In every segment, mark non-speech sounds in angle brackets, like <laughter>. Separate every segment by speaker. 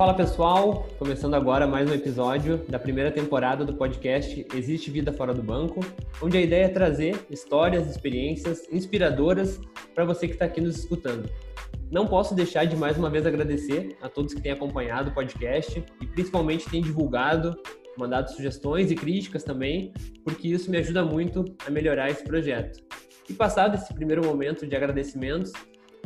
Speaker 1: Fala pessoal, começando agora mais um episódio da primeira temporada do podcast Existe Vida Fora do Banco, onde a ideia é trazer histórias, experiências inspiradoras para você que está aqui nos escutando. Não posso deixar de mais uma vez agradecer a todos que têm acompanhado o podcast e principalmente têm divulgado, mandado sugestões e críticas também, porque isso me ajuda muito a melhorar esse projeto. E passado esse primeiro momento de agradecimentos,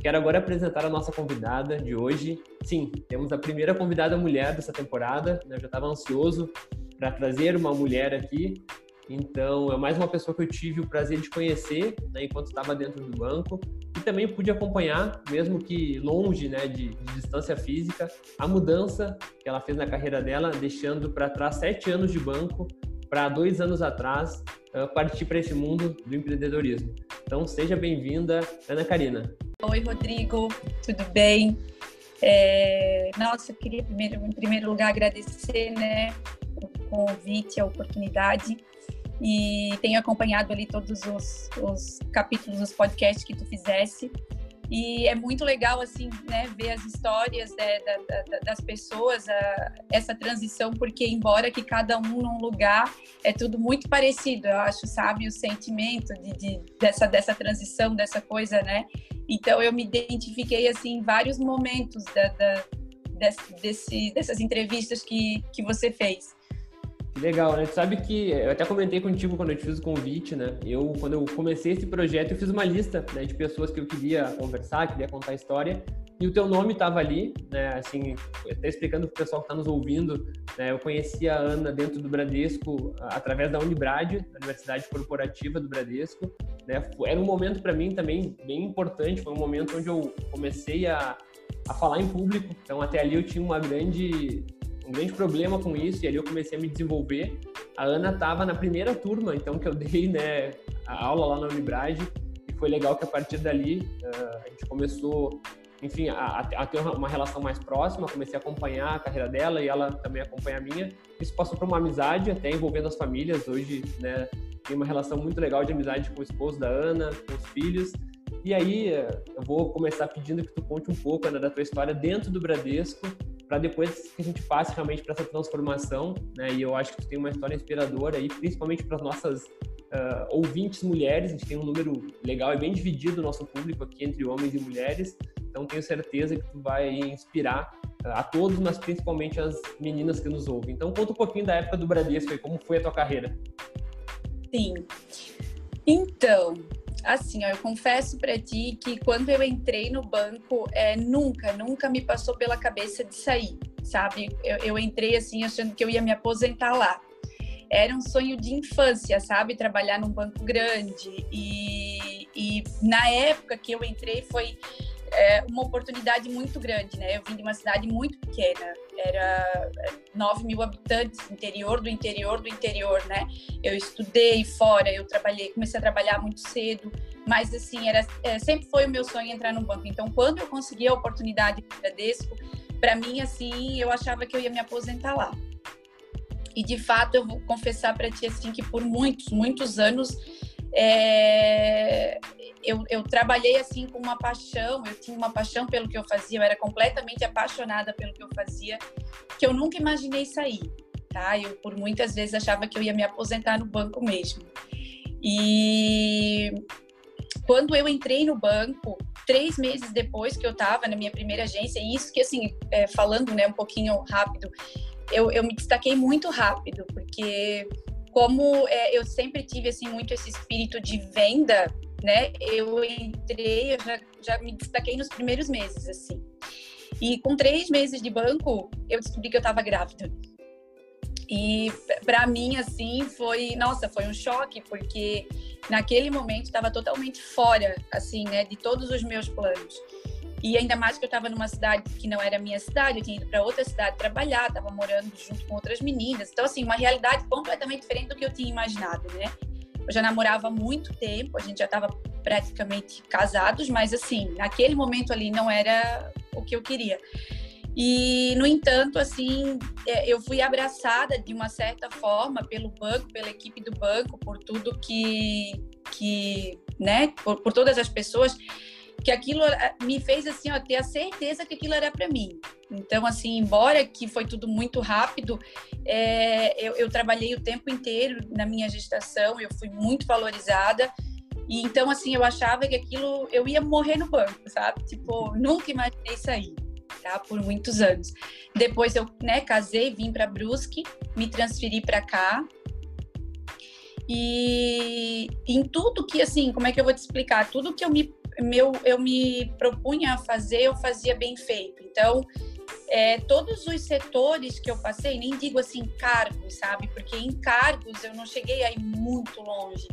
Speaker 1: Quero agora apresentar a nossa convidada de hoje. Sim, temos a primeira convidada mulher dessa temporada. Né? Eu já estava ansioso para trazer uma mulher aqui. Então, é mais uma pessoa que eu tive o prazer de conhecer né, enquanto estava dentro do banco e também pude acompanhar, mesmo que longe né, de, de distância física, a mudança que ela fez na carreira dela, deixando para trás sete anos de banco para dois anos atrás uh, partir para esse mundo do empreendedorismo. Então, seja bem-vinda, Ana Karina.
Speaker 2: Oi, Rodrigo, tudo bem? É, nossa, eu queria primeiro, em primeiro lugar agradecer né, o convite, a oportunidade e tenho acompanhado ali todos os, os capítulos dos podcasts que tu fizesse e é muito legal assim né ver as histórias né, da, da, das pessoas a, essa transição porque embora que cada um num lugar é tudo muito parecido eu acho sabe o sentimento de, de dessa dessa transição dessa coisa né então eu me identifiquei assim em vários momentos da, da desse, dessas entrevistas que, que você fez.
Speaker 1: Que legal, né? Tu sabe que eu até comentei contigo quando eu te fiz o convite, né? Eu, quando eu comecei esse projeto, eu fiz uma lista né, de pessoas que eu queria conversar, queria contar a história, e o teu nome estava ali, né? Assim, até explicando para o pessoal que está nos ouvindo, né? Eu conheci a Ana dentro do Bradesco através da Unibrad, a Universidade Corporativa do Bradesco, né? Era um momento para mim também bem importante, foi um momento onde eu comecei a, a falar em público. Então até ali eu tinha uma grande um grande problema com isso e ali eu comecei a me desenvolver. A Ana estava na primeira turma, então que eu dei, né, a aula lá na Unibrad e foi legal que a partir dali uh, a gente começou, enfim, a, a, ter uma relação mais próxima. Comecei a acompanhar a carreira dela e ela também acompanha a minha. Isso passou para uma amizade, até envolvendo as famílias. Hoje, né, tem uma relação muito legal de amizade com o esposo da Ana, com os filhos. E aí, eu vou começar pedindo que tu conte um pouco da tua história dentro do Bradesco, para depois que a gente passe realmente para essa transformação, né? E eu acho que tu tem uma história inspiradora aí, principalmente para as nossas uh, ouvintes mulheres. A gente tem um número legal e bem dividido o nosso público aqui entre homens e mulheres. Então tenho certeza que tu vai inspirar uh, a todos, mas principalmente as meninas que nos ouvem. Então conta um pouquinho da época do Bradesco e como foi a tua carreira.
Speaker 2: Sim. Então, assim, ó, eu confesso para ti que quando eu entrei no banco, é, nunca, nunca me passou pela cabeça de sair, sabe? Eu, eu entrei assim achando que eu ia me aposentar lá. Era um sonho de infância, sabe? Trabalhar num banco grande. E, e na época que eu entrei foi é, uma oportunidade muito grande, né? Eu vim de uma cidade muito pequena, era 9 é, mil habitantes, interior do interior do interior, né? Eu estudei fora, eu trabalhei, comecei a trabalhar muito cedo, mas assim, era, é, sempre foi o meu sonho entrar no banco. Então, quando eu consegui a oportunidade de Bradesco, para mim, assim, eu achava que eu ia me aposentar lá. E de fato, eu vou confessar para ti assim que por muitos, muitos anos é, eu, eu, trabalhei assim com uma paixão, eu tinha uma paixão pelo que eu fazia, eu era completamente apaixonada pelo que eu fazia, que eu nunca imaginei sair, tá? Eu por muitas vezes achava que eu ia me aposentar no banco mesmo. E quando eu entrei no banco, três meses depois que eu estava na minha primeira agência, e isso que assim, é, falando né, um pouquinho rápido, eu, eu me destaquei muito rápido, porque como é, eu sempre tive assim muito esse espírito de venda, né? Eu entrei, eu já, já me destaquei nos primeiros meses, assim. E com três meses de banco, eu descobri que eu estava grávida. E para mim, assim, foi, nossa, foi um choque, porque naquele momento estava totalmente fora, assim, né, de todos os meus planos. E ainda mais que eu estava numa cidade que não era minha cidade, eu tinha ido para outra cidade trabalhar, estava morando junto com outras meninas. Então, assim, uma realidade completamente diferente do que eu tinha imaginado, né? Eu já namorava há muito tempo, a gente já estava praticamente casados, mas, assim, naquele momento ali não era o que eu queria. E, no entanto, assim, é, eu fui abraçada de uma certa forma pelo banco, pela equipe do banco, por tudo que, que né, por, por todas as pessoas que aquilo eh, me fez assim, ó, ter a certeza que aquilo era para mim, Então, assim, embora que foi tudo muito rápido, é, eu, eu, trabalhei o tempo inteiro na minha gestação, eu fui muito valorizada. E então, assim, eu achava que aquilo, eu ia morrer no banco, sabe? Tipo, nunca imaginei sair, tá? Por muitos anos. Depois eu, né, casei, vim para Brusque, me transferi para cá. E em tudo que, assim, como é que eu vou te explicar? Tudo que eu me, meu, eu me propunha a fazer, eu fazia bem feito. Então, é, todos os setores que eu passei, nem digo assim cargos, sabe? Porque em cargos eu não cheguei aí muito longe.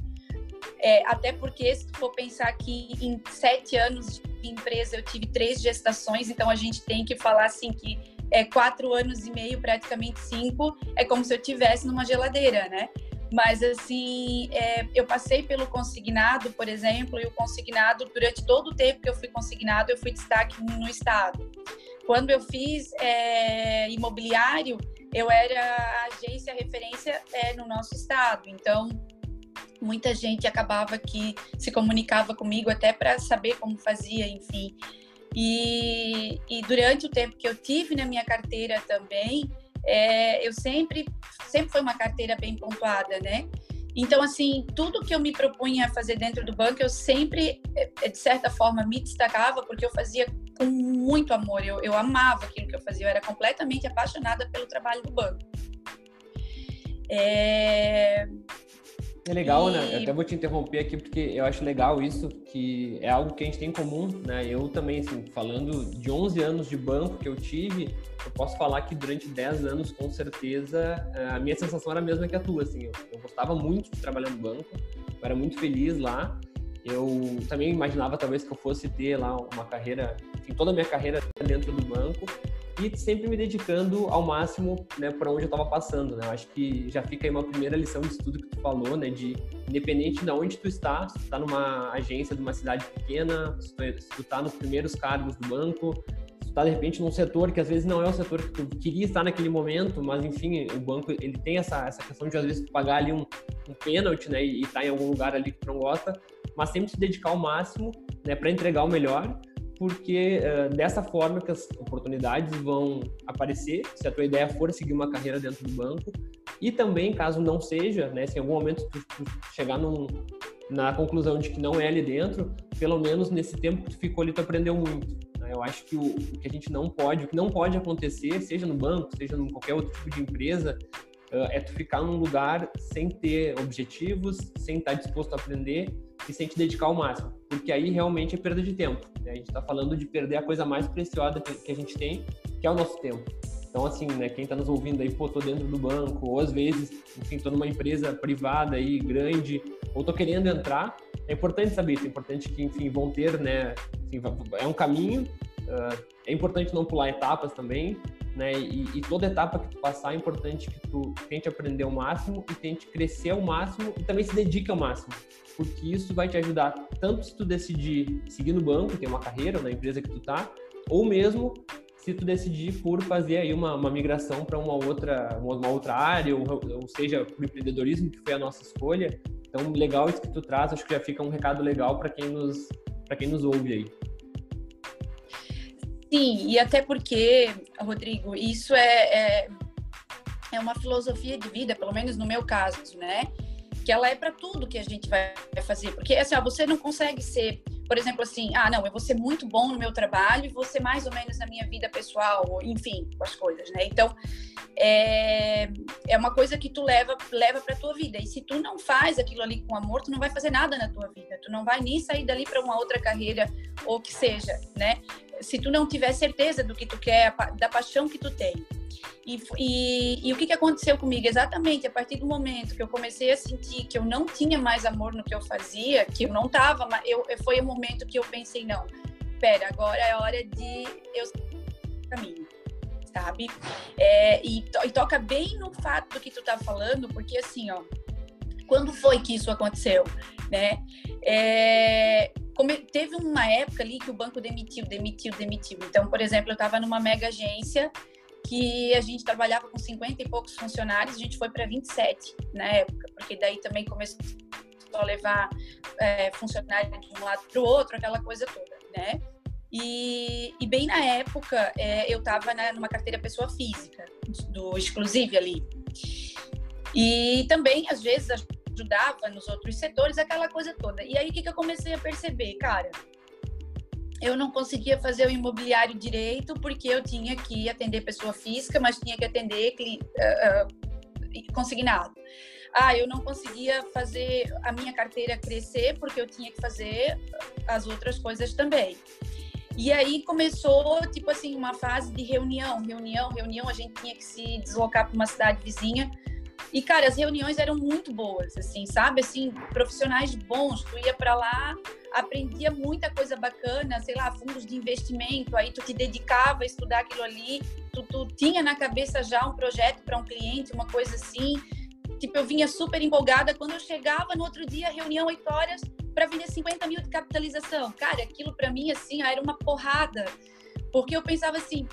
Speaker 2: É, até porque, se for pensar que em sete anos de empresa eu tive três gestações, então a gente tem que falar assim que é quatro anos e meio, praticamente cinco, é como se eu tivesse numa geladeira, né? Mas, assim, é, eu passei pelo consignado, por exemplo, e o consignado, durante todo o tempo que eu fui consignado, eu fui destaque no Estado. Quando eu fiz é, imobiliário, eu era a agência referência é, no nosso Estado. Então, muita gente acabava que se comunicava comigo até para saber como fazia, enfim. E, e, durante o tempo que eu tive na minha carteira também, é, eu sempre, sempre foi uma carteira bem pontuada, né? Então, assim, tudo que eu me propunha a fazer dentro do banco, eu sempre, é, de certa forma, me destacava, porque eu fazia com muito amor. Eu, eu amava aquilo que eu fazia, eu era completamente apaixonada pelo trabalho do banco.
Speaker 1: É, é legal, e... né? Eu até vou te interromper aqui porque eu acho legal isso, que é algo que a gente tem em comum, né? Eu também, assim, falando de 11 anos de banco que eu tive, eu posso falar que durante 10 anos, com certeza, a minha sensação era a mesma que a tua, assim. Eu, eu gostava muito de trabalhar no banco, eu era muito feliz lá. Eu também imaginava, talvez, que eu fosse ter lá uma carreira, enfim, toda a minha carreira dentro do banco e sempre me dedicando ao máximo, né, para onde eu estava passando, né? Acho que já fica aí uma primeira lição de estudo que tu falou, né, de independente de onde tu está, se tu está numa agência de uma cidade pequena, se tu, se tu tá nos primeiros cargos do banco, se tu tá de repente num setor que às vezes não é o setor que tu queria estar naquele momento, mas enfim, o banco ele tem essa, essa questão de às vezes pagar ali um, um pênalti, né, e estar tá em algum lugar ali que tu não gosta, mas sempre se dedicar ao máximo, né, para entregar o melhor porque uh, dessa forma que as oportunidades vão aparecer, se a tua ideia for seguir uma carreira dentro do banco, e também, caso não seja, né, se em algum momento tu, tu chegar num, na conclusão de que não é ali dentro, pelo menos nesse tempo que tu ficou ali, tu aprendeu muito. Né? Eu acho que o, o, que a gente não pode, o que não pode acontecer, seja no banco, seja em qualquer outro tipo de empresa, é tu ficar num lugar sem ter objetivos, sem estar disposto a aprender e sem te dedicar ao máximo, porque aí realmente é perda de tempo. Né? A gente está falando de perder a coisa mais preciosa que a gente tem, que é o nosso tempo. Então, assim, né, quem está nos ouvindo aí, pô, tô dentro do banco, ou às vezes, enfim, tô numa empresa privada aí, grande, ou tô querendo entrar, é importante saber isso, é importante que, enfim, vão ter, né, enfim, é um caminho, uh, é importante não pular etapas também, né? E, e, toda etapa que tu passar é importante que tu tente aprender ao máximo e tente crescer ao máximo e também se dedique ao máximo, porque isso vai te ajudar tanto se tu decidir seguir no banco, ter uma carreira na empresa que tu tá, ou mesmo se tu decidir por fazer aí uma, uma migração para uma outra uma, outra área, ou, ou seja, para o empreendedorismo que foi a nossa escolha. Então, legal isso que tu traz, acho que já fica um recado legal para quem nos para quem nos ouve aí.
Speaker 2: Sim, e até porque, Rodrigo, isso é, é, é uma filosofia de vida, pelo menos no meu caso, né? Que ela é para tudo que a gente vai fazer. Porque, assim, ó, você não consegue ser por exemplo, assim, ah, não, eu vou ser muito bom no meu trabalho e vou ser mais ou menos na minha vida pessoal, enfim, com as coisas, né? Então, é, é uma coisa que tu leva leva para tua vida. E se tu não faz aquilo ali com amor, tu não vai fazer nada na tua vida. Tu não vai nem sair dali para uma outra carreira ou que seja, né? Se tu não tiver certeza do que tu quer, da paixão que tu tem. E, e, e, o que, que aconteceu comigo? Exatamente, a partir do momento que eu comecei a sentir que eu não tinha mais amor no que eu fazia, que eu não estava, eu, foi o momento que eu pensei, não, pera, agora é hora de eu caminho, sabe? É, e, e, toca bem no fato do que tu tá falando, porque assim, ó, quando foi que isso aconteceu, né? É, teve uma época ali que o banco demitiu, demitiu, demitiu. Então, por exemplo, eu estava numa mega agência que a gente trabalhava com 50 e poucos funcionários, a gente foi para 27 na época, porque daí também começou a levar é, de um lado para o outro, aquela coisa toda, né? E, e bem na época, é, eu estava numa carteira pessoa física, do Exclusive ali. E também, às vezes, ajudava nos outros setores, aquela coisa toda. E aí, o que, que eu comecei a perceber? Cara, eu não conseguia fazer o imobiliário direito porque eu tinha que atender pessoa física, mas tinha que atender uh, uh, consignado. Ah, eu não conseguia fazer a minha carteira crescer porque eu tinha que fazer as outras coisas também. E aí começou, tipo assim, uma fase de reunião, reunião, reunião. A gente tinha que se deslocar para uma cidade vizinha. E, cara, as reuniões eram muito boas, assim, sabe? Assim, profissionais bons. Tu ia para lá, aprendia muita coisa bacana, sei lá, fundos de investimento. Aí tu te dedicava a estudar aquilo ali. Tu, tu tinha na cabeça já um projeto para um cliente, uma coisa assim. Tipo, eu vinha super empolgada. Quando eu chegava no outro dia, reunião 8 horas, para vender 50 mil de capitalização. Cara, aquilo para mim, assim, era uma porrada. Porque eu pensava assim,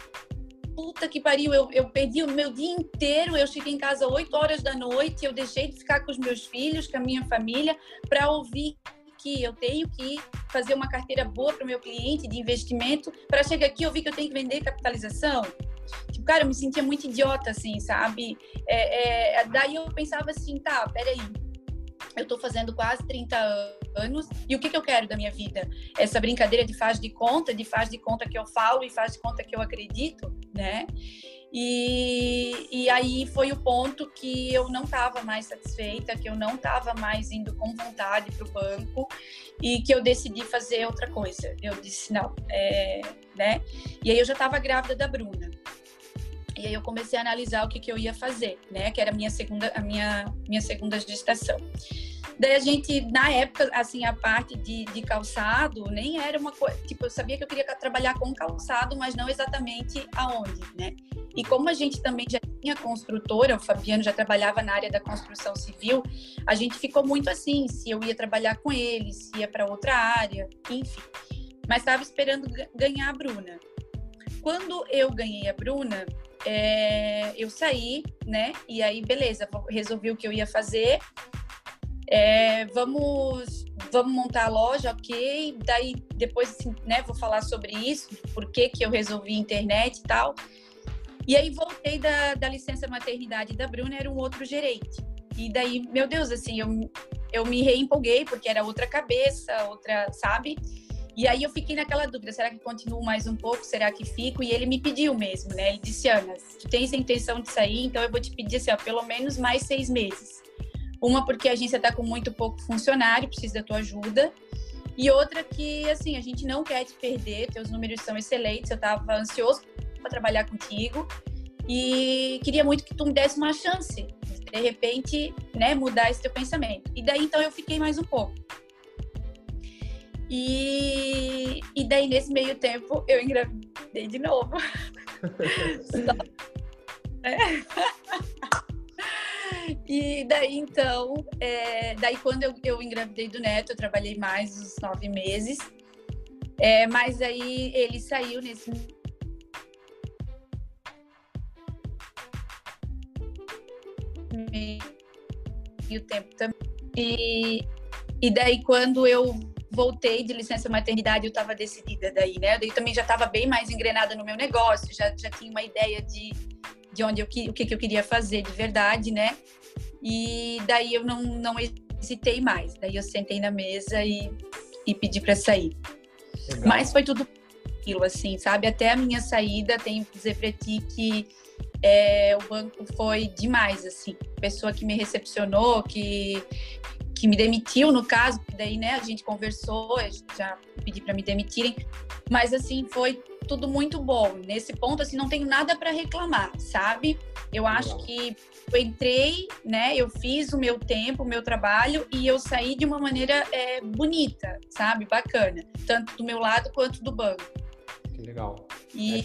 Speaker 2: puta que pariu, eu, eu perdi o meu dia inteiro, eu cheguei em casa 8 horas da noite, eu deixei de ficar com os meus filhos, com a minha família, para ouvir que eu tenho que fazer uma carteira boa para o meu cliente de investimento, para chegar aqui eu vi que eu tenho que vender capitalização. Cara, eu me sentia muito idiota, assim, sabe? É, é, daí eu pensava assim, tá, peraí, eu estou fazendo quase 30 anos e o que, que eu quero da minha vida? Essa brincadeira de faz de conta, de faz de conta que eu falo e faz de conta que eu acredito, né? E, e aí foi o ponto que eu não estava mais satisfeita, que eu não estava mais indo com vontade para o banco e que eu decidi fazer outra coisa. Eu disse, não, é, né? E aí eu já estava grávida da Bruna. E aí eu comecei a analisar o que, que eu ia fazer, né? Que era a minha segunda, a minha, minha segunda gestação. Daí a gente, na época, assim, a parte de, de calçado nem era uma coisa. Tipo, eu sabia que eu queria trabalhar com calçado, mas não exatamente aonde, né? E como a gente também já tinha construtora, o Fabiano já trabalhava na área da construção civil, a gente ficou muito assim, se eu ia trabalhar com ele, se ia para outra área, enfim. Mas estava esperando ganhar a Bruna. Quando eu ganhei a Bruna, é, eu saí, né? E aí, beleza, resolvi o que eu ia fazer. É, vamos, vamos montar a loja, ok. Daí, depois, assim, né, vou falar sobre isso, por que, que eu resolvi internet e tal. E aí, voltei da, da licença maternidade da Bruna, era um outro gerente. E daí, meu Deus, assim, eu, eu me reempolguei, porque era outra cabeça, outra, sabe? E aí eu fiquei naquela dúvida, será que continuo mais um pouco? Será que fico? E ele me pediu mesmo, né? Ele disse, Ana, tu tens a intenção de sair, então eu vou te pedir assim, ó, pelo menos mais seis meses. Uma porque a agência está com muito pouco funcionário, precisa da tua ajuda. E outra que, assim, a gente não quer te perder, teus números são excelentes, eu estava ansioso para trabalhar contigo e queria muito que tu me desse uma chance de repente, né, mudar esse teu pensamento. E daí então eu fiquei mais um pouco. E, e daí, nesse meio tempo, eu engravidei de novo. <laughs> é. <laughs> E daí, então, é, daí quando eu, eu engravidei do neto, eu trabalhei mais uns nove meses. É, mas aí ele saiu nesse meio tempo também. E, e daí, quando eu voltei de licença maternidade, eu estava decidida daí, né? Daí também já estava bem mais engrenada no meu negócio, já, já tinha uma ideia de, de onde eu o que, que eu queria fazer de verdade, né? E daí eu não, não hesitei mais. Daí eu sentei na mesa e, e pedi para sair. Legal. Mas foi tudo aquilo, assim, sabe? Até a minha saída, tenho que dizer para ti que é, o banco foi demais, assim. Pessoa que me recepcionou, que que me demitiu, no caso, daí, né, a gente conversou, já pedi para me demitirem, mas assim, foi tudo muito bom. Nesse ponto, assim, não tenho nada para reclamar, sabe? Eu acho que eu entrei, né, eu fiz o meu tempo, o meu trabalho e eu saí de uma maneira é, bonita, sabe? Bacana, tanto do meu lado quanto do banco.
Speaker 1: Que legal.
Speaker 2: E
Speaker 1: é,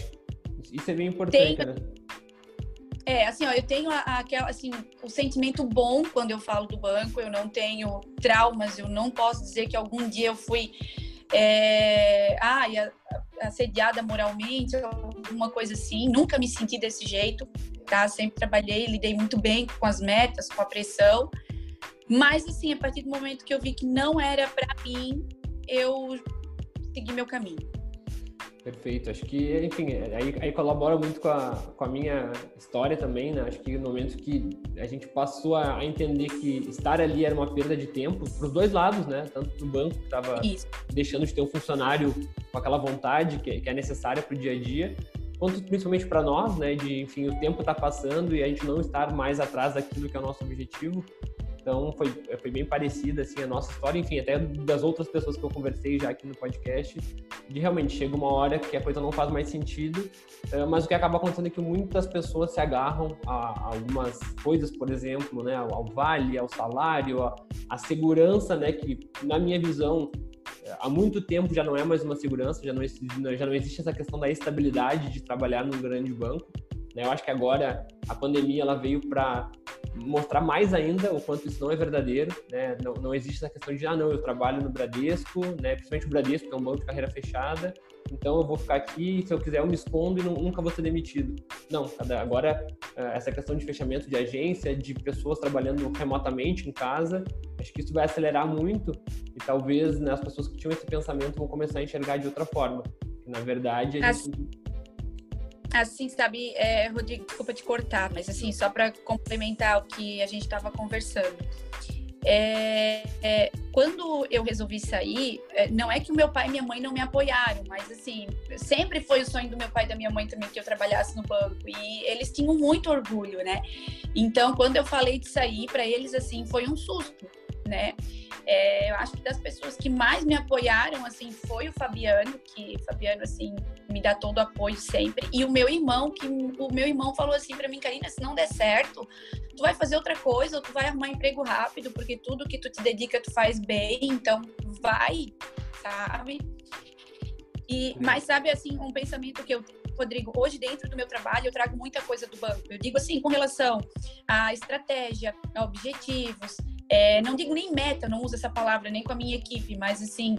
Speaker 1: isso é bem importante, tem... né?
Speaker 2: É, assim, ó, eu tenho aquela, assim, o sentimento bom quando eu falo do banco, eu não tenho traumas, eu não posso dizer que algum dia eu fui é, ah, assediada moralmente, alguma coisa assim, nunca me senti desse jeito, tá? Sempre trabalhei, lidei muito bem com as metas, com a pressão, mas assim, a partir do momento que eu vi que não era para mim, eu segui meu caminho.
Speaker 1: Perfeito. Acho que, enfim, aí, aí, colabora muito com a, com a minha história também, né? Acho que no momento que a gente passou a, entender que estar ali era uma perda de tempo, para os dois lados, né? Tanto do banco que estava deixando de ter um funcionário com aquela vontade que, que é necessária para o dia a dia, quanto principalmente para nós, né? De, enfim, o tempo está passando e a gente não estar mais atrás daquilo que é o nosso objetivo. Então foi, foi bem parecida assim a nossa história, enfim, até das outras pessoas que eu conversei já aqui no podcast, de realmente chega uma hora que a coisa não faz mais sentido, eh, mas o que acaba acontecendo é que muitas pessoas se agarram a, algumas coisas, por exemplo, né, ao, vale, ao salário, a, a segurança, né, que na minha visão há muito tempo já não é mais uma segurança, já não, já não existe essa questão da estabilidade de trabalhar num grande banco. Né? Eu acho que agora a pandemia ela veio para mostrar mais ainda o quanto isso não é verdadeiro, né? Não, não existe essa questão de, ah, não, eu trabalho no Bradesco, né? Principalmente o Bradesco, que é um banco de carreira fechada, então eu vou ficar aqui, se eu quiser eu me escondo e não, nunca vou ser demitido. Não, agora eh, essa questão de fechamento de agência, de pessoas trabalhando remotamente em casa, acho que isso vai acelerar muito e talvez né, as pessoas que tinham esse pensamento vão começar a enxergar de outra forma. Na verdade, a gente
Speaker 2: assim, sabe, é, Rodrigo, desculpa te cortar, mas assim, só para complementar o que a gente estava conversando. É, é, quando eu resolvi sair, é, não é que o meu pai e minha mãe não me apoiaram, mas assim, sempre foi o sonho do meu pai e da minha mãe também que eu trabalhasse no banco e eles tinham muito orgulho, né? Então, quando eu falei de sair, para eles assim, foi um susto, né? É, eu acho que das pessoas que mais me apoiaram, assim, foi o Fabiano, que o Fabiano, assim, me dá todo o apoio sempre. E o meu irmão, que o meu irmão falou assim para mim, Karina, se não der certo, tu vai fazer outra coisa, ou tu vai arrumar emprego rápido, porque tudo que tu te dedica, tu faz bem, então vai, sabe? E, mas sabe, assim, um pensamento que eu Rodrigo, hoje dentro do meu trabalho eu trago muita coisa do banco. Eu digo assim, com relação à estratégia, a objetivos, é, não digo nem meta, não uso essa palavra nem com a minha equipe, mas assim,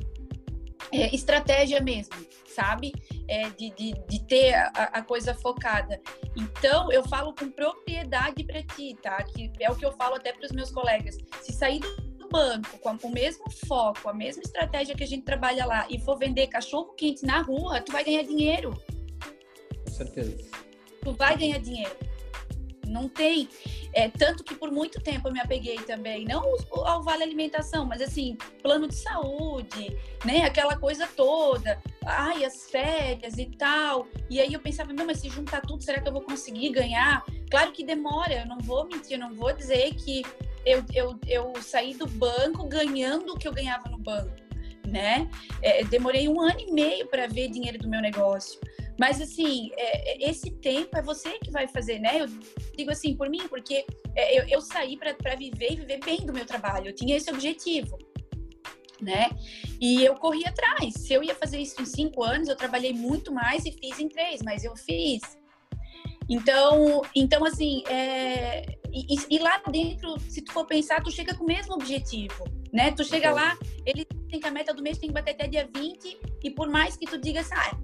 Speaker 2: é, estratégia mesmo, sabe? É, de, de, de, ter a, a, coisa focada. Então, eu falo com propriedade para ti, tá? Que é o que eu falo até para os meus colegas. Se sair do banco com, com o mesmo foco, a mesma estratégia que a gente trabalha lá e for vender cachorro quente na rua, tu vai ganhar dinheiro.
Speaker 1: Com certeza.
Speaker 2: Tu vai ganhar dinheiro. Não tem. É, tanto que por muito tempo eu me apeguei também, não ao vale alimentação, mas assim, plano de saúde, né? Aquela coisa toda. Ai, as férias e tal. E aí eu pensava, não, mas se juntar tudo, será que eu vou conseguir ganhar? Claro que demora, eu não vou mentir, eu não vou dizer que eu, eu, eu saí do banco ganhando o que eu ganhava no banco, né? É, demorei um ano e meio para ver dinheiro do meu negócio. Mas, assim, é, é, esse tempo é você que vai fazer, né? Eu digo assim, por mim, porque é, eu, eu saí para viver e viver bem do meu trabalho. Eu tinha esse objetivo, né? E eu corri atrás. Se eu ia fazer isso em cinco anos, eu trabalhei muito mais e fiz em três, mas eu fiz. Então, então assim, é... e, e, lá dentro, se tu for pensar, tu chega com o mesmo objetivo, né? Tu chega lá, ele tem que a meta do mês tem que bater até dia 20, e por mais que tu diga assim, ah,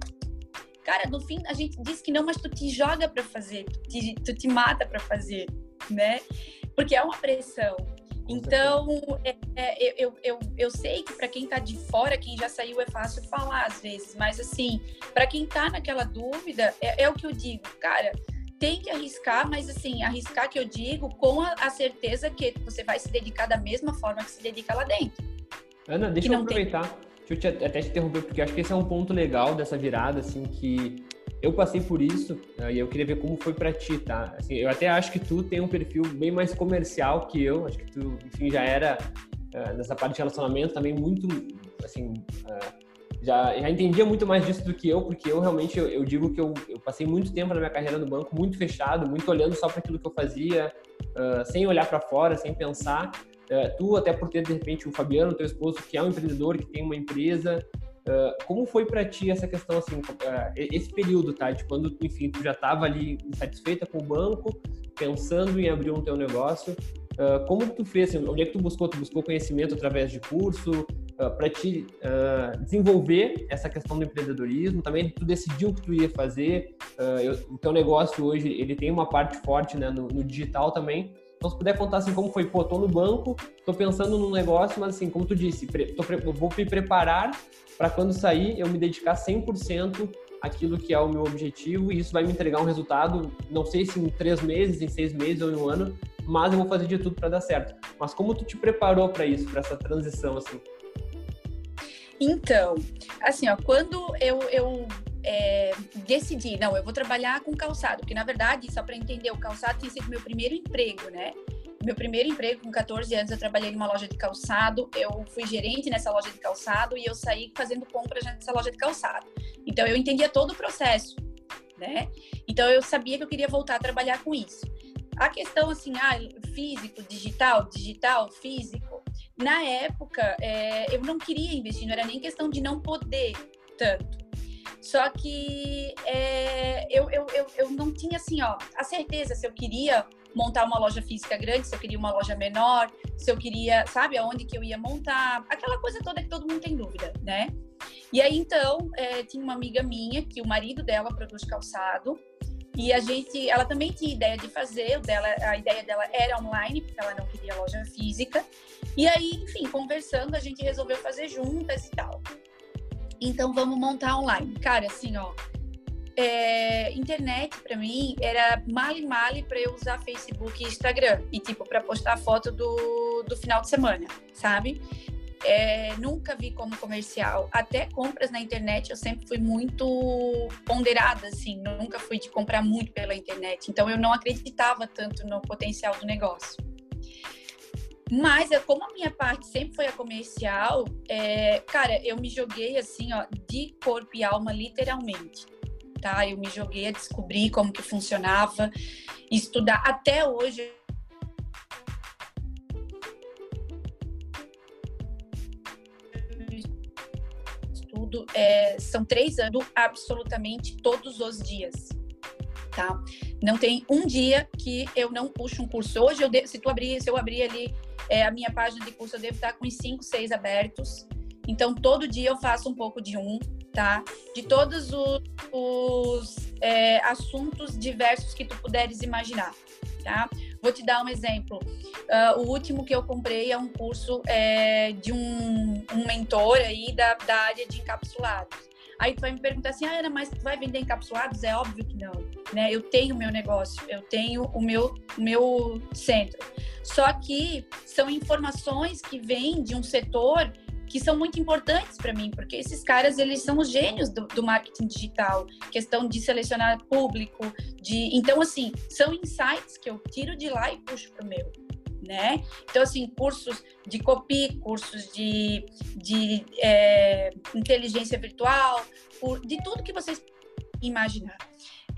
Speaker 2: Cara, no fim a gente diz que não, mas tu te joga para fazer, tu te, tu te mata para fazer, né? Porque é uma pressão. Então, é, é, eu, eu, eu sei que para quem está de fora, quem já saiu, é fácil falar às vezes, mas assim, para quem está naquela dúvida, é, é, o que eu digo, cara, tem que arriscar, mas assim, arriscar que eu digo com a, a certeza que você vai se dedicar da mesma forma que se dedica lá dentro.
Speaker 1: Ana, deixa eu aproveitar. Tem Deixa eu te, até te interromper, porque acho que esse é um ponto legal dessa virada, assim, que eu passei por isso né, e eu queria ver como foi para ti, tá? Assim, eu até acho que tu tem um perfil bem mais comercial que eu, acho que tu, enfim, já era uh, nessa parte de relacionamento também muito, assim, uh, já, já entendia muito mais disso do que eu, porque eu realmente, eu, eu digo que eu, eu, passei muito tempo na minha carreira no banco, muito fechado, muito olhando só para aquilo que eu fazia, uh, sem olhar para fora, sem pensar, tu, até por ter, de repente, o Fabiano, teu esposo, que é um empreendedor, que tem uma empresa, uh, como foi para ti essa questão, assim, uh, esse período, tá? De quando, enfim, tu já estava ali insatisfeita com o banco, pensando em abrir um teu negócio, como tu fez, assim, onde é que tu buscou? Tu buscou conhecimento através de curso, para te desenvolver essa questão do empreendedorismo, também tu decidiu o que tu ia fazer, o teu negócio hoje, ele tem uma parte forte, né, no, no digital também, então, se puder contar assim como foi, pô, tô no banco, tô pensando num negócio, mas assim, como tu disse, tô, vou me preparar para quando sair eu me dedicar 100% aquilo que é o meu objetivo e isso vai me entregar um resultado, não sei se em três meses, em seis meses ou em um ano, mas eu vou fazer de tudo para dar certo. Mas como tu te preparou para isso, para essa transição assim?
Speaker 2: Então, assim, ó, quando eu, eu é, decidi, não, eu vou trabalhar com calçado, porque na verdade, só para entender, o calçado tinha sido meu primeiro emprego, né? Meu primeiro emprego, com 14 anos, eu trabalhei numa loja de calçado, eu fui gerente nessa loja de calçado e eu saí fazendo compras nessa loja de calçado. Então, eu entendia todo o processo, né? Então, eu sabia que eu queria voltar a trabalhar com isso. A questão, assim, ah, físico, digital, digital, físico, na época, é, eu não queria investir, não era nem questão de não poder tanto. Só que é, eu, eu, eu, eu não tinha, assim, ó, a certeza se eu queria montar uma loja física grande, se eu queria uma loja menor, se eu queria, sabe, aonde que eu ia montar, aquela coisa toda que todo mundo tem dúvida, né? E aí, então, é, tinha uma amiga minha que o marido dela produz calçado, e a gente, ela também tinha ideia de fazer, dela, a ideia dela era online, porque ela não queria loja física. E aí, enfim, conversando, a gente resolveu fazer juntas e tal. Então, vamos montar online. Cara, assim, ó, é, internet para mim era male male para eu usar Facebook e Instagram e tipo para postar foto do, do final de semana, sabe? É, nunca vi como comercial. Até compras na internet eu sempre fui muito ponderada, assim, nunca fui de comprar muito pela internet. Então eu não acreditava tanto no potencial do negócio. Mas como a minha parte sempre foi a comercial, é, cara, eu me joguei assim, ó, de corpo e alma, literalmente. Tá? Eu me joguei a descobrir como que funcionava, estudar. Até hoje estudo é, são três anos absolutamente todos os dias, tá? Não tem um dia que eu não puxo um curso. Hoje, eu de, se tu abrir, se eu abrir ali é, a minha página de curso, eu devo estar com uns cinco, seis abertos. Então, todo dia eu faço um pouco de um, tá? De todos os, os é, assuntos diversos que tu puderes imaginar, tá? Vou te dar um exemplo. Uh, o último que eu comprei é um curso é, de um, um mentor aí da, da área de encapsulados. Aí tu vai me perguntar assim, ah, Ana, mas tu vai vender encapsulados? É óbvio que não, né? Eu tenho o meu negócio, eu tenho o meu, meu centro. Só que são informações que vêm de um setor que são muito importantes para mim, porque esses caras, eles são os gênios do, do, marketing digital, questão de selecionar público, de... Então, assim, são insights que eu tiro de lá e puxo para o meu, né? Então, assim, cursos de copy, cursos de, de é, inteligência virtual, de tudo que vocês imaginar.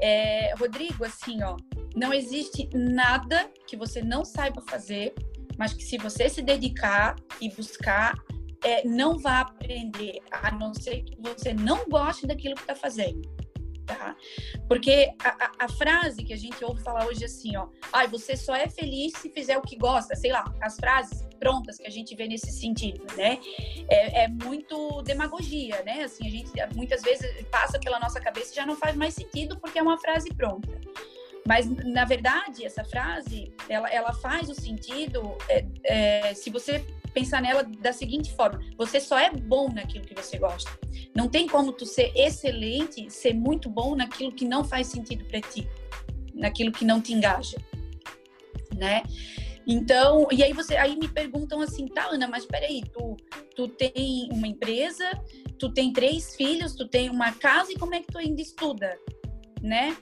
Speaker 2: É, Rodrigo, assim, ó, não existe nada que você não saiba fazer, mas que se você se dedicar e buscar, é, não vá aprender, a não ser que você não goste daquilo que está fazendo. Tá? Porque a, a, a, frase que a gente ouve falar hoje é assim, ó, ai, você só é feliz se fizer o que gosta, sei lá, as frases prontas que a gente vê nesse sentido, né? É, é muito demagogia, né? Assim, a gente muitas vezes passa pela nossa cabeça e já não faz mais sentido porque é uma frase pronta. Mas, na verdade, essa frase, ela, ela faz o sentido é, é, se você pensar nela da seguinte forma: você só é bom naquilo que você gosta. Não tem como tu ser excelente, ser muito bom naquilo que não faz sentido para ti, naquilo que não te engaja, né? Então, e aí você aí me perguntam assim, tá, Ana, mas peraí, tu, tu tem uma empresa, tu tem três filhos, tu tem uma casa e como é que tu ainda estuda, né?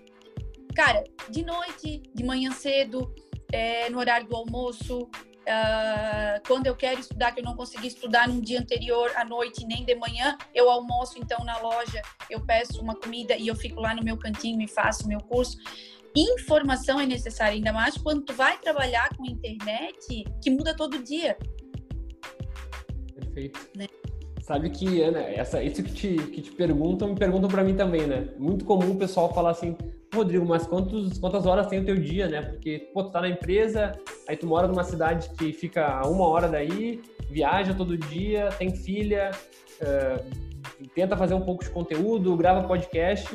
Speaker 2: Cara, de noite, de manhã cedo, é, no horário do almoço, Uh, quando eu quero estudar, que eu não consegui estudar no dia anterior, à noite, nem de manhã, eu almoço então na loja, eu peço uma comida e eu fico lá no meu cantinho e faço meu curso. Informação é necessária, ainda mais quando tu vai trabalhar com internet, que muda todo dia.
Speaker 1: Perfeito. Né? Sabe que, Ana, essa, isso que te, que te perguntam, me perguntam para mim também, né? Muito comum o pessoal falar assim, Rodrigo, mas quantos, quantas horas tem o teu dia, né? Porque, pô, tu tá na empresa, aí tu mora numa cidade que fica a uma hora daí, viaja todo dia, tem filha, uh, tenta fazer um pouco de conteúdo, grava podcast,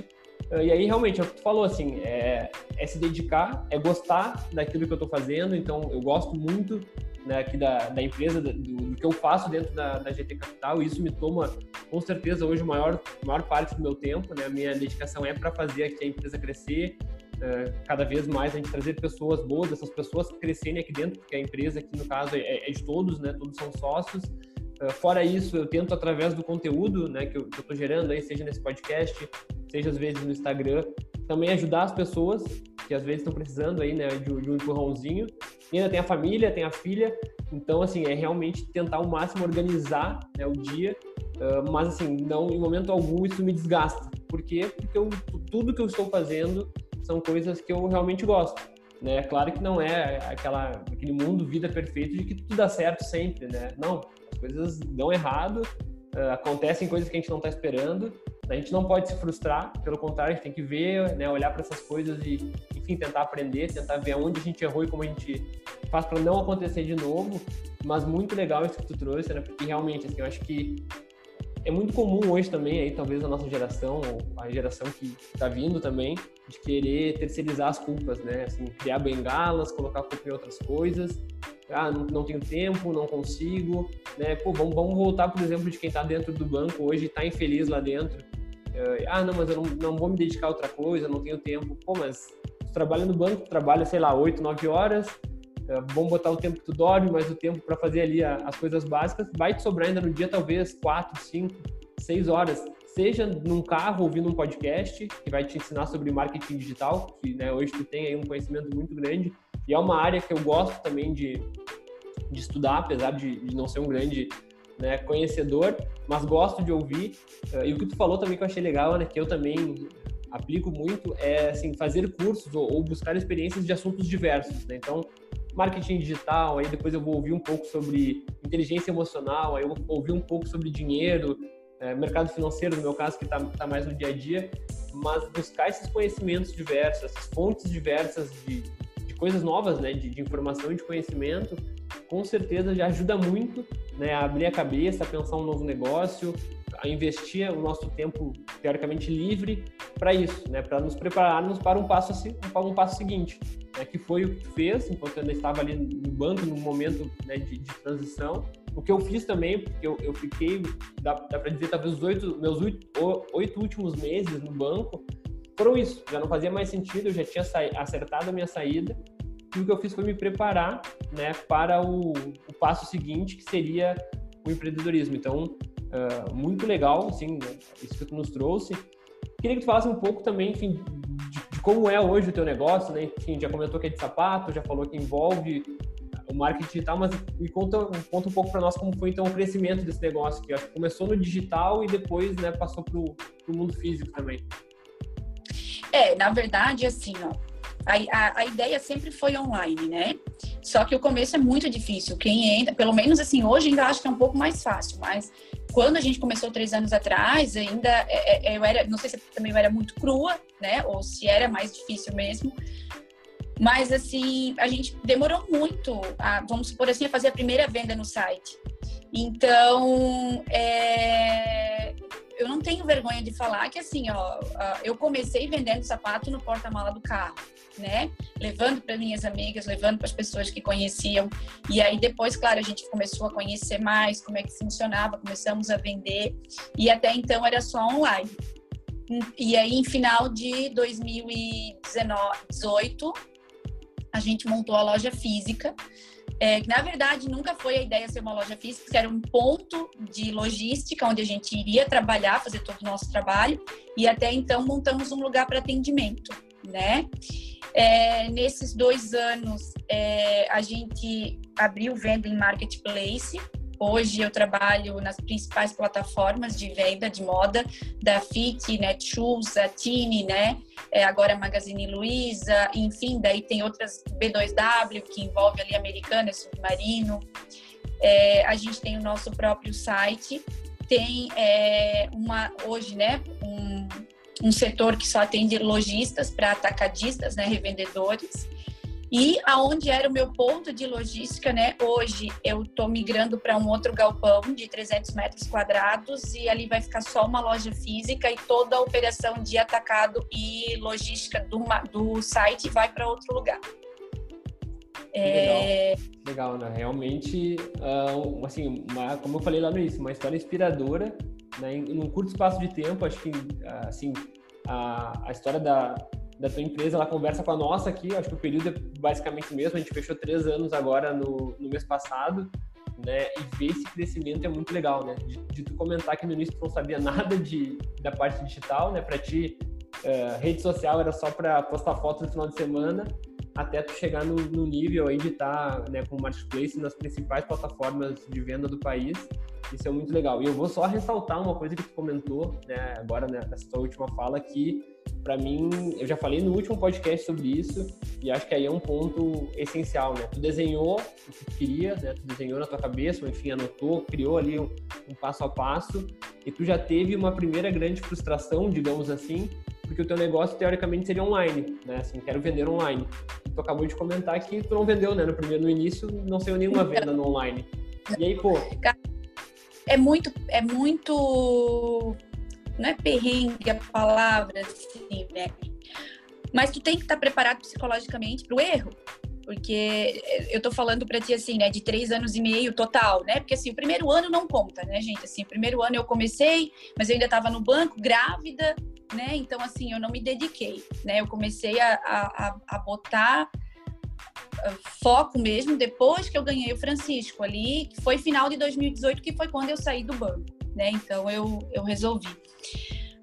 Speaker 1: uh, e aí realmente, é o que tu falou, assim, é, é se dedicar, é gostar daquilo que eu tô fazendo, então eu gosto muito né, aqui da, da empresa, do, do, que eu faço dentro da, da GT Capital, e isso me toma, com certeza, hoje, a maior, maior parte do meu tempo, né, a minha dedicação é para fazer aqui a empresa crescer, uh, cada vez mais a gente trazer pessoas boas, essas pessoas crescerem aqui dentro, porque a empresa aqui, no caso, é, é de todos, né, todos são sócios, uh, Fora isso, eu tento através do conteúdo né, que eu estou gerando aí, seja nesse podcast, seja às vezes no Instagram, também ajudar as pessoas que às vezes estão precisando aí, né, de, de, um empurrãozinho. E ainda tem a família, tem a filha, então assim é realmente tentar ao máximo organizar né, o dia, uh, mas assim não em momento algum isso me desgasta. Por quê? Porque eu, tudo que eu estou fazendo são coisas que eu realmente gosto. Né? Claro que não é aquela, aquele mundo vida perfeito de que tudo dá certo sempre, né? Não, as coisas dão errado, uh, acontecem coisas que a gente não está esperando, a gente não pode se frustrar, pelo contrário, a gente tem que ver, né, olhar para essas coisas e, enfim, tentar aprender, tentar ver onde a gente errou e como a gente faz para não acontecer de novo. Mas muito legal isso que tu trouxe, né? Porque realmente, assim, eu acho que é muito comum hoje também, aí talvez a nossa geração, a geração que está vindo também, de querer terceirizar as culpas, né? Assim, criar bengalas, colocar culpa em outras coisas. Ah, não, tenho tempo, não consigo, né? Pô, vamos, vamos voltar, por exemplo, de quem está dentro do banco hoje e está infeliz lá dentro ah, não, mas eu não, não vou me dedicar a outra coisa, não tenho tempo. Pô, mas tu trabalha no banco, tu trabalha, sei lá, 8, 9 horas, vamos botar o tempo que tu dorme, mais o tempo para fazer ali as coisas básicas, vai te sobrar ainda no dia talvez 4, 5, 6 horas. Seja num carro ouvindo um podcast que vai te ensinar sobre marketing digital, que né, hoje tu tem aí um conhecimento muito grande, e é uma área que eu gosto também de, de estudar, apesar de, de não ser um grande né, conhecedor, mas gosto de ouvir. Eh, e o que tu falou também que eu achei legal, né, que eu também aplico muito, é assim, fazer cursos ou, buscar experiências de assuntos diversos. Né? Então, marketing digital, aí depois eu vou ouvir um pouco sobre inteligência emocional, aí eu vou ouvir um pouco sobre dinheiro, é, mercado financeiro, no meu caso, que está tá mais no dia a dia, mas buscar esses conhecimentos diversos, essas fontes diversas de coisas novas, né, de, de informação e de conhecimento, com certeza já ajuda muito né, a abrir a cabeça, a pensar um novo negócio, a investir o nosso tempo teoricamente livre para isso, né, para nos prepararmos para um passo assim, um passo seguinte, né, que foi o que fez enquanto eu ainda estava ali no banco no momento né, de, de, transição. O que eu fiz também, porque eu, eu fiquei, dá, dá para dizer talvez os oito, meus oito, oito últimos meses no banco foram isso. Já não fazia mais sentido, eu já tinha acertado a minha saída e o que eu fiz foi me preparar né, para o, o passo seguinte, que seria o empreendedorismo. Então, uh, muito legal, assim, né, isso que tu nos trouxe. Queria que tu falasse um pouco também, enfim, de, de, como é hoje o teu negócio, né? Enfim, já comentou que é de sapato, já falou que envolve o marketing digital, mas me conta, conta um pouco para nós como foi então o crescimento desse negócio, que acho que começou no digital e depois né, passou para o mundo físico também.
Speaker 2: É, na verdade, assim, ó, a, a, a, ideia sempre foi online, né? Só que o começo é muito difícil. Quem entra, pelo menos assim, hoje ainda acho que é um pouco mais fácil, mas quando a gente começou três anos atrás, ainda é, é, eu era, não sei se também eu era muito crua, né? Ou se era mais difícil mesmo. Mas assim, a gente demorou muito, a, vamos supor assim, a fazer a primeira venda no site. Então, é, eu não tenho vergonha de falar que assim, ó, eu comecei vendendo sapato no porta-mala do carro, né? Levando para minhas amigas, levando para as pessoas que conheciam. E aí depois, claro, a gente começou a conhecer mais como é que funcionava, começamos a vender e até então era só online. E aí em final de 2018 a gente montou a loja física é, na verdade nunca foi a ideia ser uma loja física, era um ponto de logística onde a gente iria trabalhar, fazer todo o nosso trabalho, e até então montamos um lugar para atendimento, né? É, nesses dois anos, é, a gente abriu venda em marketplace, Hoje eu trabalho nas principais plataformas de venda de moda da Fit, Netshoes, a Tini, né? É, agora Magazine Luiza, enfim, daí tem outras B2W que envolve ali Americana, Submarino. É, a gente tem o nosso próprio site, tem é, uma hoje, né? Um, um setor que só atende lojistas para atacadistas, né? Revendedores. E aonde era o meu ponto de logística, né? Hoje eu estou migrando para um outro galpão de 300 metros quadrados e ali vai ficar só uma loja física e toda a operação de atacado e logística do, do site vai para outro lugar.
Speaker 1: É... Legal, né? Realmente, uh, assim, uma, como eu falei lá no início, uma história inspiradora, né? Em, em um curto espaço de tempo, acho que, assim, a, a história da, da tua empresa, ela conversa com a nossa aqui, acho que o período é basicamente o mesmo, a gente fechou três anos agora no, no mês passado, né? E ver esse crescimento é muito legal, né? De, de tu comentar que no início tu não sabia <laughs> nada de, da parte digital, né? Para ti, uh, rede social era só para postar fotos no final de semana, até tu chegar no, no nível aí de estar tá, né, com o marketplace nas principais plataformas de venda do país. Isso é muito legal. E eu vou só ressaltar uma coisa que tu comentou, né, agora né, nessa tua última fala, que para mim, eu já falei no último podcast sobre isso, e acho que aí é um ponto essencial, né? Tu desenhou o que tu queria, né? Tu desenhou na tua cabeça, ou enfim, anotou, criou ali um, um passo a passo, e tu já teve uma primeira grande frustração, digamos assim, porque o teu negócio teoricamente seria online, né? Assim, quero vender online. Tu acabou de comentar que tu não vendeu, né? No primeiro, no início, não saiu nenhuma venda no online. E aí, pô.
Speaker 2: É muito, é muito não é perrengue a palavra, assim, né? Mas tu tem que estar preparado psicologicamente para o erro. Porque eu tô falando para ti assim, né, de três anos e meio total, né? Porque assim, o primeiro ano não conta, né, gente? Assim, o primeiro ano eu comecei, mas eu ainda estava no banco, grávida, né? Então, assim, eu não me dediquei, né? Eu comecei a, a, a botar ah, foco mesmo depois que eu ganhei o Francisco ali, que foi final de 2018, que foi quando eu saí do banco, né? Então eu, eu resolvi.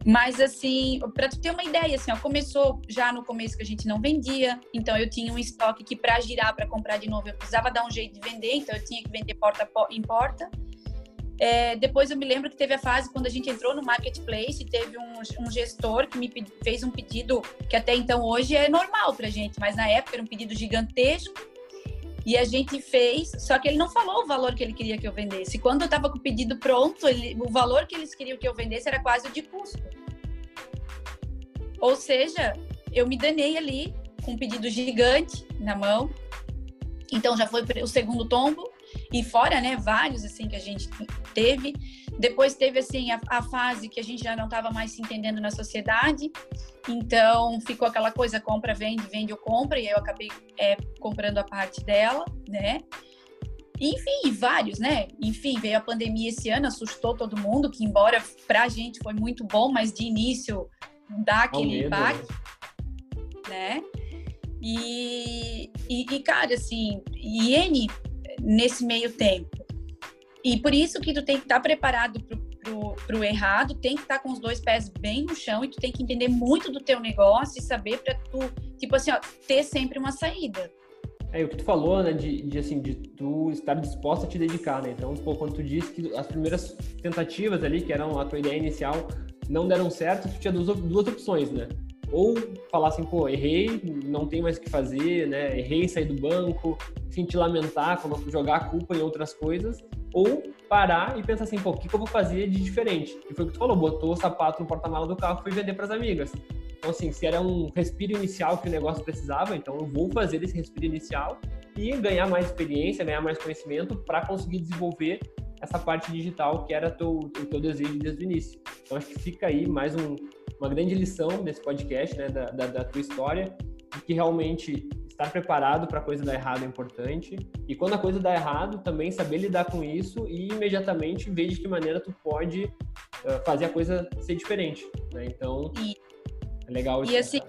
Speaker 2: Mas assim, para tu ter uma ideia, assim, ó, começou já no começo que a gente não vendia, então eu tinha um estoque que para girar, para comprar de novo, eu precisava dar um jeito de vender, então eu tinha que vender porta em porta. É, depois eu me lembro que teve a fase quando a gente entrou no marketplace, teve um, um gestor que me fez um pedido que até então hoje é normal para gente, mas na época era um pedido gigantesco e a gente fez, só que ele não falou o valor que ele queria que eu vendesse. Quando eu estava com o pedido pronto, ele, o valor que eles queriam que eu vendesse era quase o de custo. Ou seja, eu me danei ali com um pedido gigante na mão. Então já foi o segundo tombo e fora, né, vários assim que a gente teve. Depois teve assim a, a fase que a gente já não estava mais se entendendo na sociedade, então ficou aquela coisa compra, vende, vende ou compra, e eu acabei é, comprando a parte dela, né? Enfim, vários, né? Enfim, veio a pandemia esse ano, assustou todo mundo, que embora pra gente foi muito bom, mas de início dá aquele impacto, né? E, e, e, cara, assim, Iene, nesse meio tempo, e por isso que tu tem que estar tá preparado pro, pro, pro errado, tem que estar tá com os dois pés bem no chão e tu tem que entender muito do teu negócio e saber para tu, tipo assim, ó, ter sempre uma saída.
Speaker 1: É o que tu falou, né, de, de, assim, de tu estar disposta a te dedicar, né? Então, pô, quando tu disse que as primeiras tentativas ali, que eram a tua ideia inicial, não deram certo, tu tinha duas, duas opções, né? Ou falar assim, pô, errei, não tem mais o que fazer, né? Errei, sair do banco, enfim, te lamentar, jogar a culpa em outras coisas, ou parar e pensar assim, pô, o que, que eu vou fazer de diferente? E foi o que tu falou, botou o sapato no porta-mala do carro e foi vender para as amigas. Então, assim, se era um respiro inicial que o negócio precisava, então eu vou fazer esse respiro inicial e ganhar mais experiência, ganhar mais conhecimento para conseguir desenvolver essa parte digital que era teu, o teu desejo desde o início. Então, acho que fica aí mais um, uma grande lição desse podcast, né, da, da, da tua história, que realmente estar preparado para a coisa dar errado é importante. E quando a coisa dá errado, também saber lidar com isso e imediatamente ver de que maneira tu pode uh, fazer a coisa ser diferente. Né? Então, e, é legal isso.
Speaker 2: E assim,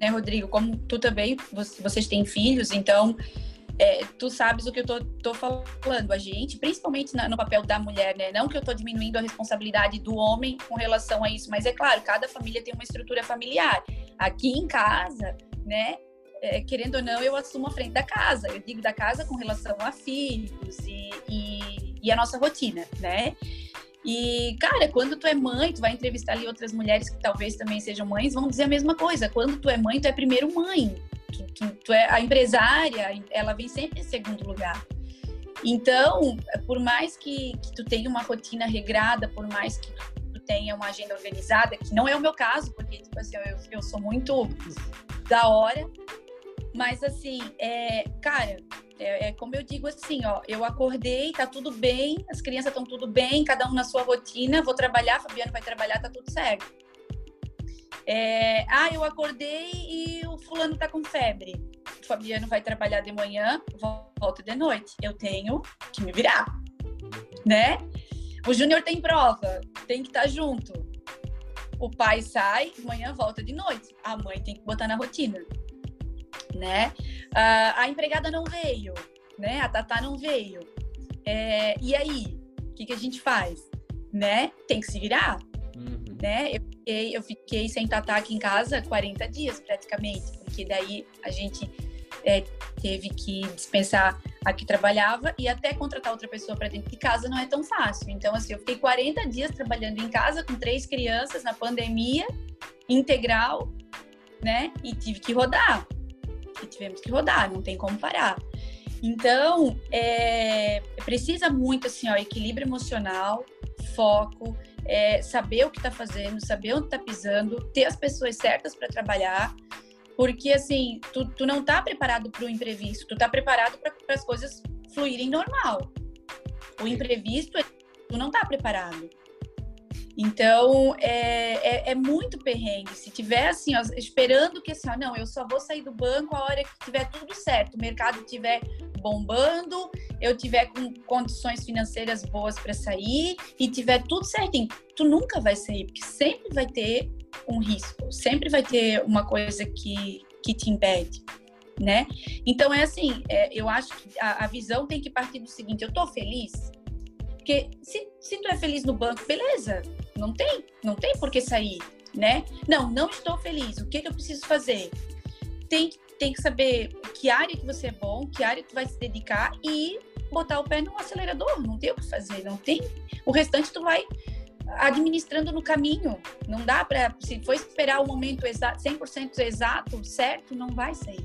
Speaker 2: né, Rodrigo, como tu também, vocês têm filhos, então é, tu sabes o que eu tô, tô falando, a gente, principalmente na, no papel da mulher, né? Não que eu tô diminuindo a responsabilidade do homem com relação a isso, mas é claro, cada família tem uma estrutura familiar. Aqui em casa, né? É, querendo ou não, eu assumo a frente da casa. Eu digo da casa com relação a filhos e, e, e a nossa rotina, né? E, cara, quando tu é mãe, tu vai entrevistar ali outras mulheres que talvez também sejam mães, vão dizer a mesma coisa. Quando tu é mãe, tu é primeiro mãe tu, tu, tu é a empresária, ela vem sempre em segundo lugar. Então, por mais que, que tu tenha uma rotina regrada, por mais que tu tenha uma agenda organizada, que não é o meu caso, porque tipo assim, eu, eu sou muito da hora, mas assim, é, cara, é, é, como eu digo assim, ó, eu acordei, tá tudo bem, as crianças estão tudo bem, cada um na sua rotina, vou trabalhar, Fabiano vai trabalhar, tá tudo certo. É, ah, eu acordei e o fulano tá com febre. o Fabiano vai trabalhar de manhã, volta de noite. Eu tenho que me virar, né? O Júnior tem prova, tem que estar tá junto. O pai sai, amanhã volta de noite. A mãe tem que botar na rotina, né? Uh, a empregada não veio, né? A Tatá não veio. É, e aí, o que, que a gente faz? Né? Tem que se virar, uhum. né? Eu fiquei, eu fiquei sem Tatá aqui em casa 40 dias praticamente, porque daí a gente é, teve que dispensar a que trabalhava e até contratar outra pessoa para dentro de casa não é tão fácil. Então, assim, eu fiquei 40 dias trabalhando em casa com três crianças na pandemia, integral, né? E tive que rodar. E tivemos que rodar, não tem como parar. Então, é, precisa muito, assim, ó, equilíbrio emocional, foco, é, saber o que está fazendo, saber onde está pisando, ter as pessoas certas para trabalhar, porque, assim, tu, tu não tá preparado para o imprevisto, tu tá preparado para as coisas fluírem normal. O imprevisto, tu não tá preparado. Então, é, é, é, muito perrengue. Se tiver assim, ó, esperando que assim, ó, não, eu só vou sair do banco a hora que tiver tudo certo, o mercado estiver bombando, eu tiver com condições financeiras boas para sair e tiver tudo certinho, tu nunca vai sair, porque sempre vai ter um risco, sempre vai ter uma coisa que, que te impede, né? Então é assim, é, eu acho que a, a, visão tem que partir do seguinte: eu tô feliz, porque se, se tu é feliz no banco, beleza, não tem, não tem por que sair, né? Não, não estou feliz. O que, que eu preciso fazer? Tem, tem que saber que área que você é bom, que área tu vai se dedicar e botar o pé no acelerador. Não tem o que fazer, não tem. O restante tu vai administrando no caminho. Não dá para, se for esperar o momento exato, 100% exato, certo, não vai sair.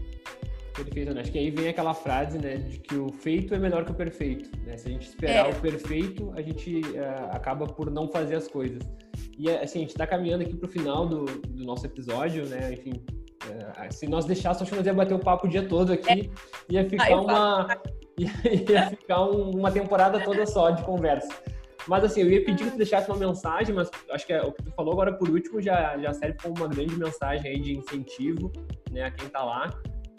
Speaker 1: Perfeito, né? Acho que aí vem aquela frase, né, de que o feito é melhor que o perfeito. Né? Se a gente esperar é. o perfeito, a gente uh, acaba por não fazer as coisas. E assim, a gente está caminhando aqui para o final do, do, nosso episódio, né? Enfim, uh, se nós deixássemos, acho que nós ia bater o papo o dia todo aqui, é. ia ficar Ai, uma <laughs> ia, ficar um, uma temporada toda só de conversa. Mas assim, eu ia pedir que tu deixasse uma mensagem, mas acho que é, o que tu falou agora por último já, já serve como uma grande mensagem aí de incentivo, né, a quem tá lá.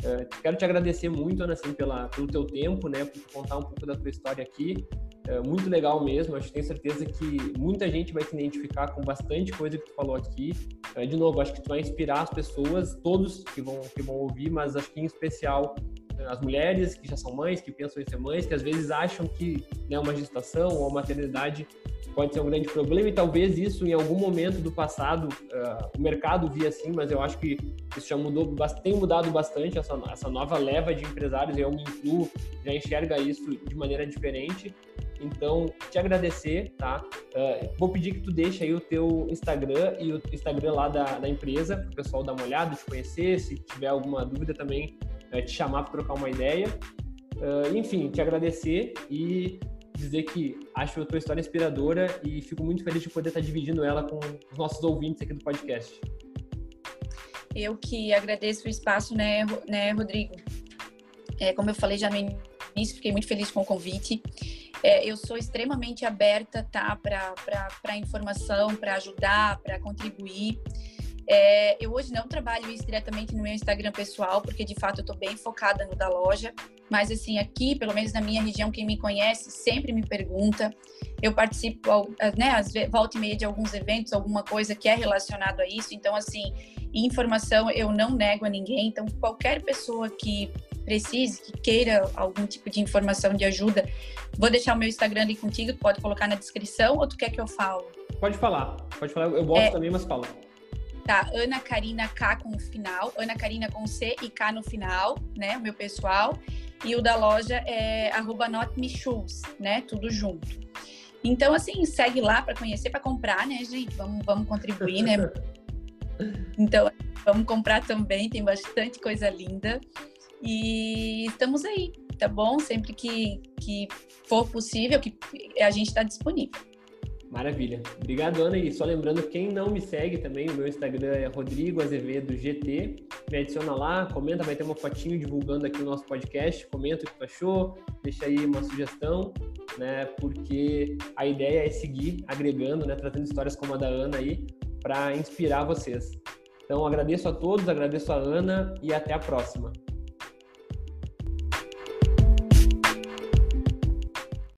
Speaker 1: Uh, quero te agradecer muito, Ana, assim, pela, pelo teu tempo, né, por contar um pouco da tua história aqui. Uh, muito legal mesmo, acho que tenho certeza que muita gente vai se identificar com bastante coisa que tu falou aqui. Uh, de novo, acho que tu vai inspirar as pessoas, todos que vão, que vão ouvir, mas acho que em especial as mulheres que já são mães, que pensam em ser mães, que às vezes acham que né, uma gestação ou uma maternidade pode ser um grande problema e talvez isso em algum momento do passado uh, o mercado via assim, mas eu acho que isso já mudou, tem mudado bastante essa, essa nova leva de empresários, eu me incluo, já enxerga isso de maneira diferente. Então, te agradecer, tá? Uh, vou pedir que tu deixe aí o teu Instagram e o Instagram lá da, da empresa, para o pessoal dar uma olhada, te conhecer, se tiver alguma dúvida também, uh, te chamar para trocar uma ideia. Uh, enfim, te agradecer e dizer que acho a tua história inspiradora e fico muito feliz de poder estar dividindo ela com os nossos ouvintes aqui do podcast.
Speaker 2: Eu que agradeço o espaço, né, né Rodrigo? É, como eu falei já no início, fiquei muito feliz com o convite. É, eu sou extremamente aberta tá, para informação, para ajudar, para contribuir. É, eu hoje não trabalho isso diretamente no meu Instagram pessoal, porque de fato eu estou bem focada no da loja. Mas assim, aqui, pelo menos na minha região, quem me conhece sempre me pergunta. Eu participo, né, às vezes, volta e meia de alguns eventos, alguma coisa que é relacionado a isso. Então, assim, informação eu não nego a ninguém. Então, qualquer pessoa que precise, que queira algum tipo de informação de ajuda, vou deixar o meu Instagram ali contigo, pode colocar na descrição ou tu quer que eu falo?
Speaker 1: Pode falar, pode falar, eu gosto é, também, mas fala.
Speaker 2: Tá, Ana Karina K com o final, Ana Karina com C e K no final, né, o meu pessoal, e o da loja é arroba né, tudo junto. Então, assim, segue lá para conhecer, para comprar, né, gente? Vamos, vamos contribuir, né? <laughs> Então, vamos comprar também, tem bastante coisa linda. E estamos aí, tá bom? Sempre que, que for possível, que a gente está disponível.
Speaker 1: Maravilha. Obrigado, Ana. E só lembrando, quem não me segue também, o meu Instagram é Rodrigo Azevedo GT. Me adiciona lá, comenta, vai ter uma fotinho divulgando aqui o nosso podcast. Comenta o que tu achou, deixa aí uma sugestão, né? Porque a ideia é seguir agregando, né? Trazendo histórias como a da Ana aí, para inspirar vocês. Então, agradeço a todos, agradeço a Ana e até a próxima.